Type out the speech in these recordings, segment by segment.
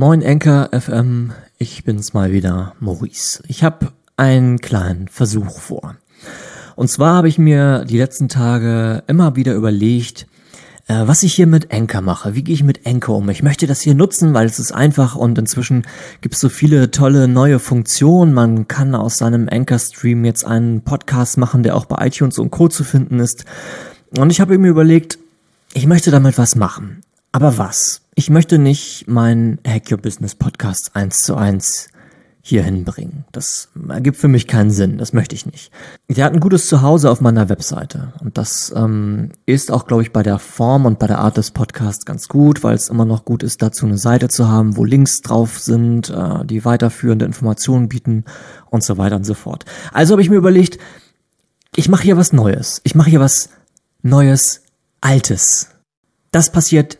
Moin Enker FM, ich bin's mal wieder, Maurice. Ich habe einen kleinen Versuch vor. Und zwar habe ich mir die letzten Tage immer wieder überlegt, äh, was ich hier mit Anchor mache. Wie gehe ich mit Anchor um? Ich möchte das hier nutzen, weil es ist einfach und inzwischen gibt es so viele tolle neue Funktionen. Man kann aus seinem Anchor-Stream jetzt einen Podcast machen, der auch bei iTunes und Co. zu finden ist. Und ich habe mir überlegt, ich möchte damit was machen. Aber was? Ich möchte nicht meinen Hack Your Business Podcast eins zu eins hier hinbringen. Das ergibt für mich keinen Sinn. Das möchte ich nicht. Der hat ein gutes Zuhause auf meiner Webseite. Und das ähm, ist auch, glaube ich, bei der Form und bei der Art des Podcasts ganz gut, weil es immer noch gut ist, dazu eine Seite zu haben, wo Links drauf sind, äh, die weiterführende Informationen bieten und so weiter und so fort. Also habe ich mir überlegt, ich mache hier was Neues. Ich mache hier was Neues, Altes. Das passiert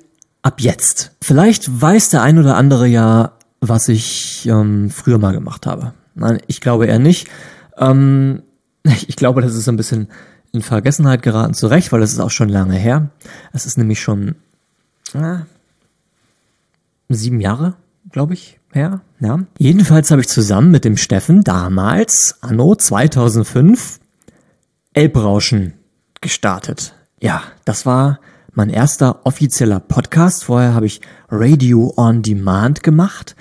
ab jetzt. Vielleicht weiß der ein oder andere ja, was ich ähm, früher mal gemacht habe. Nein, ich glaube eher nicht. Ähm, ich glaube, das ist ein bisschen in Vergessenheit geraten, zu Recht, weil das ist auch schon lange her. Es ist nämlich schon äh, sieben Jahre, glaube ich, her. Ja. Jedenfalls habe ich zusammen mit dem Steffen damals, anno 2005, Elbrauschen gestartet. Ja, das war mein erster offizieller Podcast. Vorher habe ich Radio on Demand gemacht.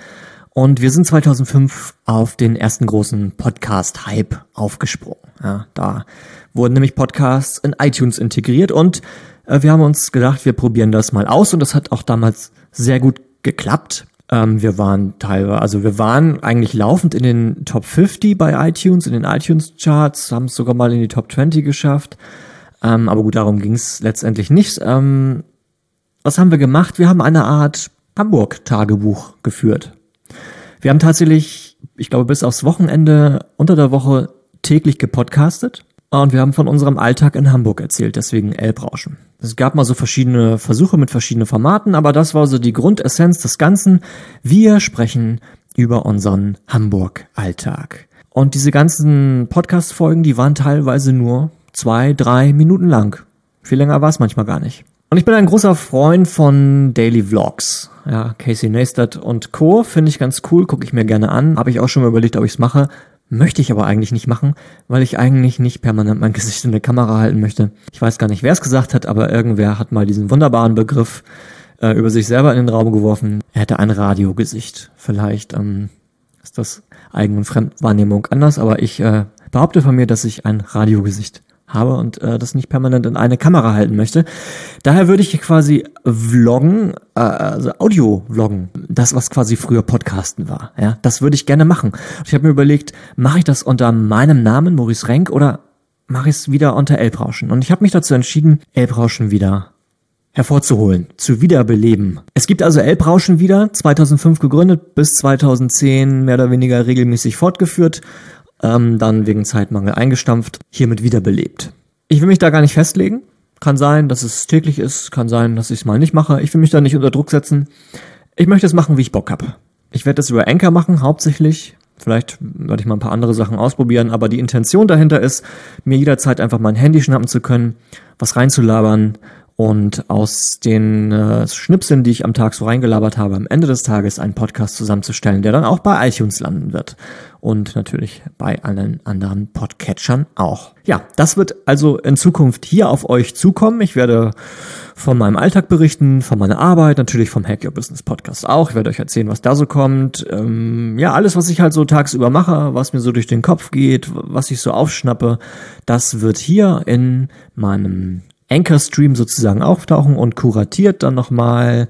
Und wir sind 2005 auf den ersten großen Podcast-Hype aufgesprungen. Ja, da wurden nämlich Podcasts in iTunes integriert und äh, wir haben uns gedacht, wir probieren das mal aus und das hat auch damals sehr gut geklappt. Ähm, wir waren teilweise, also wir waren eigentlich laufend in den Top 50 bei iTunes, in den iTunes Charts, haben es sogar mal in die Top 20 geschafft. Ähm, aber gut, darum ging es letztendlich nicht. Ähm, was haben wir gemacht? Wir haben eine Art Hamburg-Tagebuch geführt. Wir haben tatsächlich, ich glaube, bis aufs Wochenende unter der Woche täglich gepodcastet. Und wir haben von unserem Alltag in Hamburg erzählt, deswegen Elbrauschen. Es gab mal so verschiedene Versuche mit verschiedenen Formaten, aber das war so die Grundessenz des Ganzen. Wir sprechen über unseren Hamburg-Alltag. Und diese ganzen Podcast-Folgen, die waren teilweise nur zwei, drei Minuten lang. Viel länger war es manchmal gar nicht. Und ich bin ein großer Freund von Daily Vlogs. Ja, Casey Neistat und Co. finde ich ganz cool, gucke ich mir gerne an. Habe ich auch schon mal überlegt, ob ich es mache. Möchte ich aber eigentlich nicht machen, weil ich eigentlich nicht permanent mein Gesicht in der Kamera halten möchte. Ich weiß gar nicht, wer es gesagt hat, aber irgendwer hat mal diesen wunderbaren Begriff äh, über sich selber in den Raum geworfen. Er hätte ein Radiogesicht. Vielleicht ähm, ist das Eigen- und Fremdwahrnehmung anders, aber ich äh, behaupte von mir, dass ich ein Radiogesicht habe und äh, das nicht permanent in eine Kamera halten möchte. Daher würde ich quasi vloggen, äh, also Audio-vloggen, das was quasi früher Podcasten war. Ja, das würde ich gerne machen. Ich habe mir überlegt, mache ich das unter meinem Namen Maurice Renk oder mache ich es wieder unter Elbrauschen? Und ich habe mich dazu entschieden, Elbrauschen wieder hervorzuholen, zu wiederbeleben. Es gibt also Elbrauschen wieder, 2005 gegründet, bis 2010 mehr oder weniger regelmäßig fortgeführt ähm, dann wegen Zeitmangel eingestampft, hiermit wiederbelebt. Ich will mich da gar nicht festlegen. Kann sein, dass es täglich ist, kann sein, dass ich es mal nicht mache. Ich will mich da nicht unter Druck setzen. Ich möchte es machen, wie ich Bock habe. Ich werde das über Anchor machen, hauptsächlich. Vielleicht werde ich mal ein paar andere Sachen ausprobieren, aber die Intention dahinter ist, mir jederzeit einfach mein Handy schnappen zu können, was reinzulabern und aus den äh, Schnipseln, die ich am Tag so reingelabert habe, am Ende des Tages einen Podcast zusammenzustellen, der dann auch bei iTunes landen wird. Und natürlich bei allen anderen Podcatchern auch. Ja, das wird also in Zukunft hier auf euch zukommen. Ich werde von meinem Alltag berichten, von meiner Arbeit, natürlich vom Hack Your Business Podcast auch. Ich werde euch erzählen, was da so kommt. Ähm, ja, alles, was ich halt so tagsüber mache, was mir so durch den Kopf geht, was ich so aufschnappe, das wird hier in meinem Anchor-Stream sozusagen auftauchen und kuratiert dann nochmal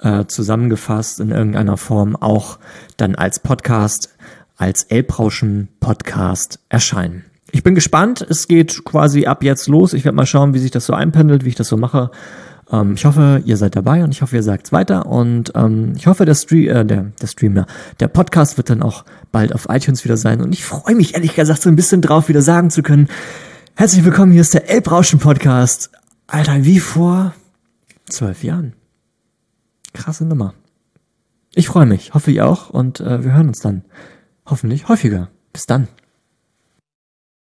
äh, zusammengefasst in irgendeiner Form auch dann als Podcast, als Elbrauschen-Podcast erscheinen. Ich bin gespannt. Es geht quasi ab jetzt los. Ich werde mal schauen, wie sich das so einpendelt, wie ich das so mache. Ähm, ich hoffe, ihr seid dabei und ich hoffe, ihr sagt's weiter. Und ähm, ich hoffe, der, Stream, äh, der, der Streamer, der Podcast wird dann auch bald auf iTunes wieder sein. Und ich freue mich ehrlich gesagt so ein bisschen drauf, wieder sagen zu können. Herzlich willkommen, hier ist der Elbrauschen Podcast. Alter, wie vor zwölf Jahren. Krasse Nummer. Ich freue mich, hoffe ich auch und äh, wir hören uns dann hoffentlich häufiger. Bis dann.